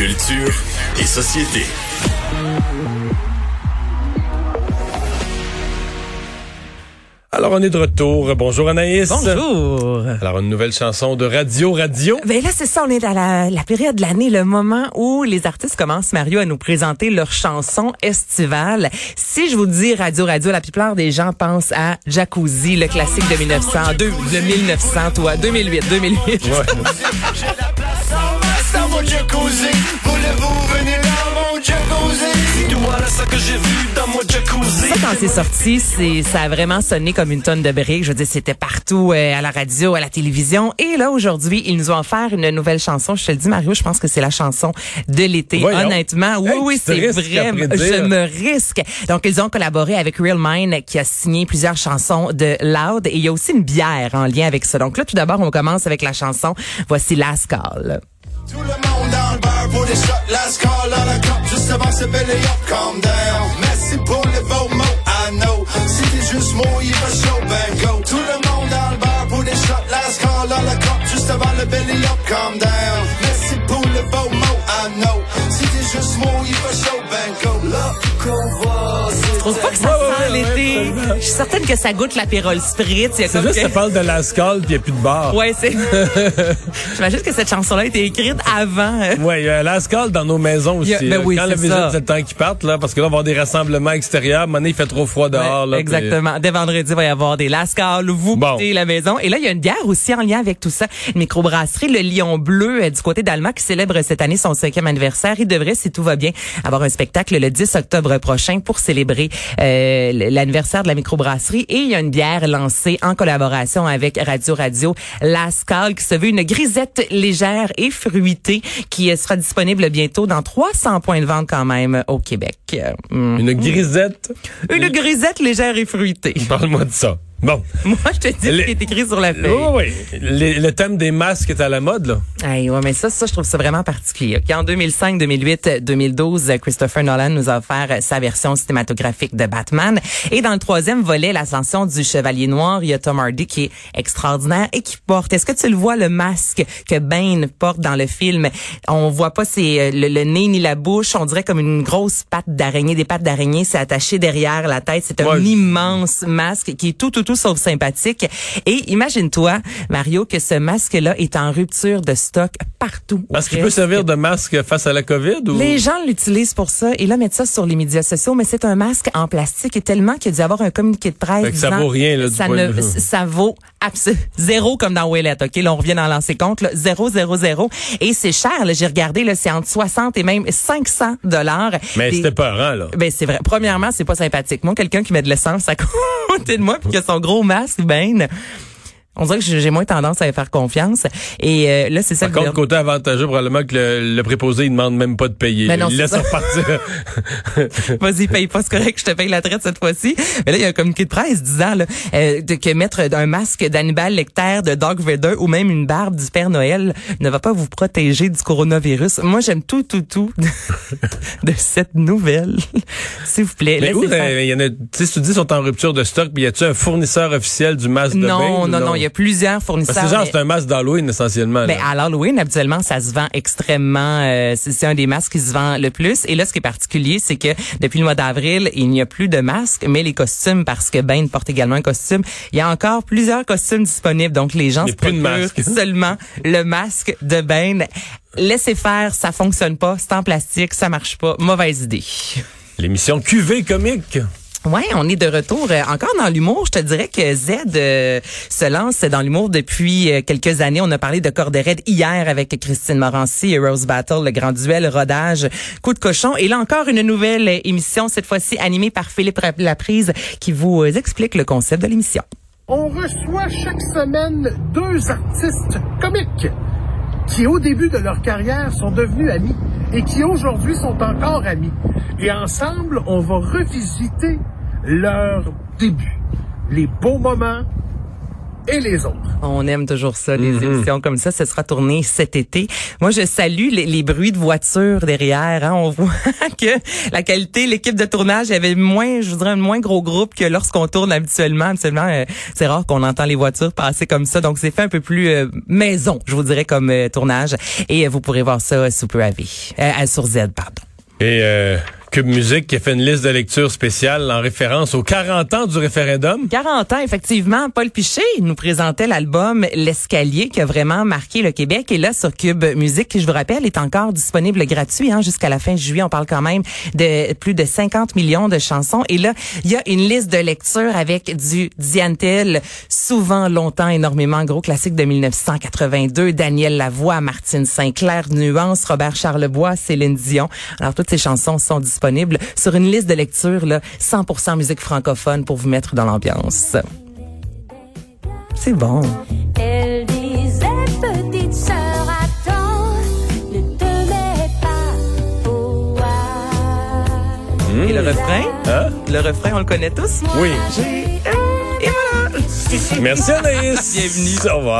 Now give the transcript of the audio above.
Culture et société. Alors, on est de retour. Bonjour Anaïs. Bonjour. Alors, une nouvelle chanson de Radio Radio. Ben là, c'est ça, on est à la, la période de l'année, le moment où les artistes commencent, Mario, à nous présenter leurs chansons estivales. Si je vous dis Radio Radio, la plupart des gens pensent à Jacuzzi, le classique de 1900, de, de 1900, toi, 2008, 2008. Ouais. mon jacuzzi. Voulez-vous venir dans mon jacuzzi? C'est voilà ça que j'ai vu dans mon jacuzzi. Ça, quand c'est sorti, c'est, ça a vraiment sonné comme une tonne de briques. Je veux dire, c'était partout, euh, à la radio, à la télévision. Et là, aujourd'hui, ils nous ont offert une nouvelle chanson. Je te le dis, Mario, je pense que c'est la chanson de l'été. Voyons. Honnêtement, oui, Hey, oui, c'est risques à vrai. prédire. Je me risque. Donc, ils ont collaboré avec Real Mind, qui a signé plusieurs chansons de Loud. Et il y a aussi une bière en lien avec ça. Donc là, tout d'abord, on commence avec la chanson. Voici Last Call. Tout le monde dans le bar pour des shots. Last call à la clope. Juste avant ce belly up, calm down. Merci pour les beaux mots, I know. Si t'es juste mouillé, pas chaud, ben go. Tout le monde dans le bar pour des shots. Last call à la clope. Juste avant le belly up, calm down. Merci pour les beaux mots, I know. Si t'es juste mouillé, pas chaud, ben go. Je suis certaine que ça goûte l'apérole spritz. C'est juste que- ça parle de la scale puis il n'y a plus de bar. Ouais, c'est. J'imagine que cette chanson-là a été écrite avant. euh, Ouais, il y a la scale dans nos maisons aussi. A- ben oui, Quand la visite, c'est le temps qu'ils partent, là, parce que là, on va avoir des rassemblements extérieurs. Donné, il fait trop froid dehors. Ouais, là, exactement. Dès vendredi, il va y avoir des lascals. Vous Bon. quittez la maison. Et là, il y a une bière aussi en lien avec tout ça. Une microbrasserie, le Lion Bleu, euh, du côté d'Alma, qui célèbre cette année son cinquième anniversaire. Il devrait, si tout va bien, avoir un spectacle le 10 octobre prochain pour célébrer euh, l'anniversaire de la microbrasserie. Et il y a une bière lancée en collaboration avec Radio Radio, Lascal, qui se veut une grisette légère et fruitée, qui sera disponible bientôt dans 300 points de vente quand même au Québec. Une grisette. Une grisette légère et fruitée. Parle-moi de ça. Bon. Moi, je te dis Les- ce qui est écrit sur la Oui, feuille. oui. Les- Le thème des masques est à la mode, là. Hey, ouais, mais ça, ça, je trouve ça vraiment particulier. ok? En 2005, 2008, 2012, Christopher Nolan nous a offert sa version cinématographique de Batman. Et dans le troisième volet, l'ascension du Chevalier Noir, il y a Tom Hardy qui est extraordinaire et qui porte. Est-ce que tu le vois, le masque que Bane porte dans le film? On voit pas c'est euh, le, le nez ni la bouche. On dirait comme une grosse patte d'araignée. Des pattes d'araignée, c'est attaché derrière la tête. C'est un Ouais. immense masque qui est tout, tout, tout sauf sympathique. Et imagine-toi, Mario, que ce masque-là est en rupture de stock partout. Parce qu'il peut servir de masque face à la COVID ou? Les gens l'utilisent pour ça et là mettent ça sur les médias sociaux, mais c'est un masque en plastique et tellement qu'il y a dû avoir un communiqué de presse. Ça vaut rien, là, du ça point ne, de ça vaut zéro comme dans Ouellette, ok? Là, on revient dans lancer compte, là, zéro, zéro, zéro. Et c'est cher, là, j'ai regardé, là, c'est entre 60 et même 500 dollars. Mais c'était peurant, là. ben c'est vrai. Premièrement, c'est pas sympathique. Moi, quelqu'un qui met de l'essence à côté de moi puis qui a son gros masque, ben, on dirait que j'ai moins tendance à lui faire confiance. Et euh, là, c'est ça. Par contre, côté avantageux, probablement que le, le préposé, il demande même pas de payer. Ben non, il laisse repartir. Vas-y, paye pas, c'est correct, je te paye la traite cette fois-ci. Mais là, il y a un communiqué de presse disant là, euh, que mettre un masque d'Hannibal Lecter, de Dog Vader ou même une barbe du Père Noël ne va pas vous protéger du coronavirus. Moi, j'aime tout, tout, tout de cette nouvelle. S'il vous plaît, Mais où, euh, il y en a, tu sais, tu dis sont en rupture de stock, puis y a-tu un fournisseur officiel du masque de bain? Non, non, non, il y a plusieurs fournisseurs. Parce que genre, mais- c'est un masque d'Halloween, essentiellement. Ben, là. à l'Halloween, habituellement, ça se vend extrêmement. euh, c'est un des masques qui se vend le plus. Et là, ce qui est particulier, c'est que depuis le mois d'avril, il n'y a plus de masques, mais les costumes, parce que Ben porte également un costume, il y a encore plusieurs costumes disponibles. Donc, les gens Mais se plus de procurent seulement le masque de Ben. Laissez faire, ça fonctionne pas, c'est en plastique, ça marche pas. Mauvaise idée. L'émission QV comique. Ouais, on est de retour euh, encore dans l'humour. Je te dirais que Z euh, se lance dans l'humour depuis euh, quelques années. On a parlé de Corde raide hier avec Christine Morancy Rose Battle, le grand duel, rodage, coup de cochon. Et là encore une nouvelle émission, cette fois-ci animée par Philippe Laprise, qui vous explique le concept de l'émission. on reçoit chaque semaine deux artistes comiques qui, au début de leur carrière, sont devenus amis et qui aujourd'hui sont encore amis. Et ensemble, on va revisiter leur début, les beaux moments, et les autres. On aime toujours ça, les Mhm. émissions comme ça. Ce sera tourné cet été. Moi, je salue les, les bruits de voitures derrière. hein. On voit que la qualité, l'équipe de tournage avait moins, je voudrais, un moins gros groupe que lorsqu'on tourne habituellement. Habituellement, euh, c'est rare qu'on entend les voitures passer comme ça. Donc, c'est fait un peu plus euh, maison, je vous dirais, comme euh, tournage. Et euh, vous pourrez voir ça euh, Super AV, euh, sur Z, pardon. Et euh, Cube Musique qui a fait une liste de lecture spéciale en référence aux 40 ans du référendum. 40 ans, effectivement. Paul Piché nous présentait l'album L'Escalier qui a vraiment marqué le Québec. Et là, sur Cube Musique, qui, je vous rappelle, est encore disponible gratuit hein, jusqu'à la fin juillet. On parle quand même de plus de 50 millions de chansons. Et là, il y a une liste de lecture avec du Diantel, souvent, longtemps, énormément, gros classique de 1982, Daniel Lavoie, Martine Sinclair, Nuance, Robert Charlebois, Céline Dion. Alors, toutes ces chansons sont disponibles sur une liste de lecture, là, 100% musique francophone pour vous mettre dans l'ambiance. C'est bon. Elle disait, petite sœur, hasard. Et le refrain? Hein? Le refrain, on le connaît tous? Oui. Et voilà! Merci Anaïs. Bienvenue. Au revoir.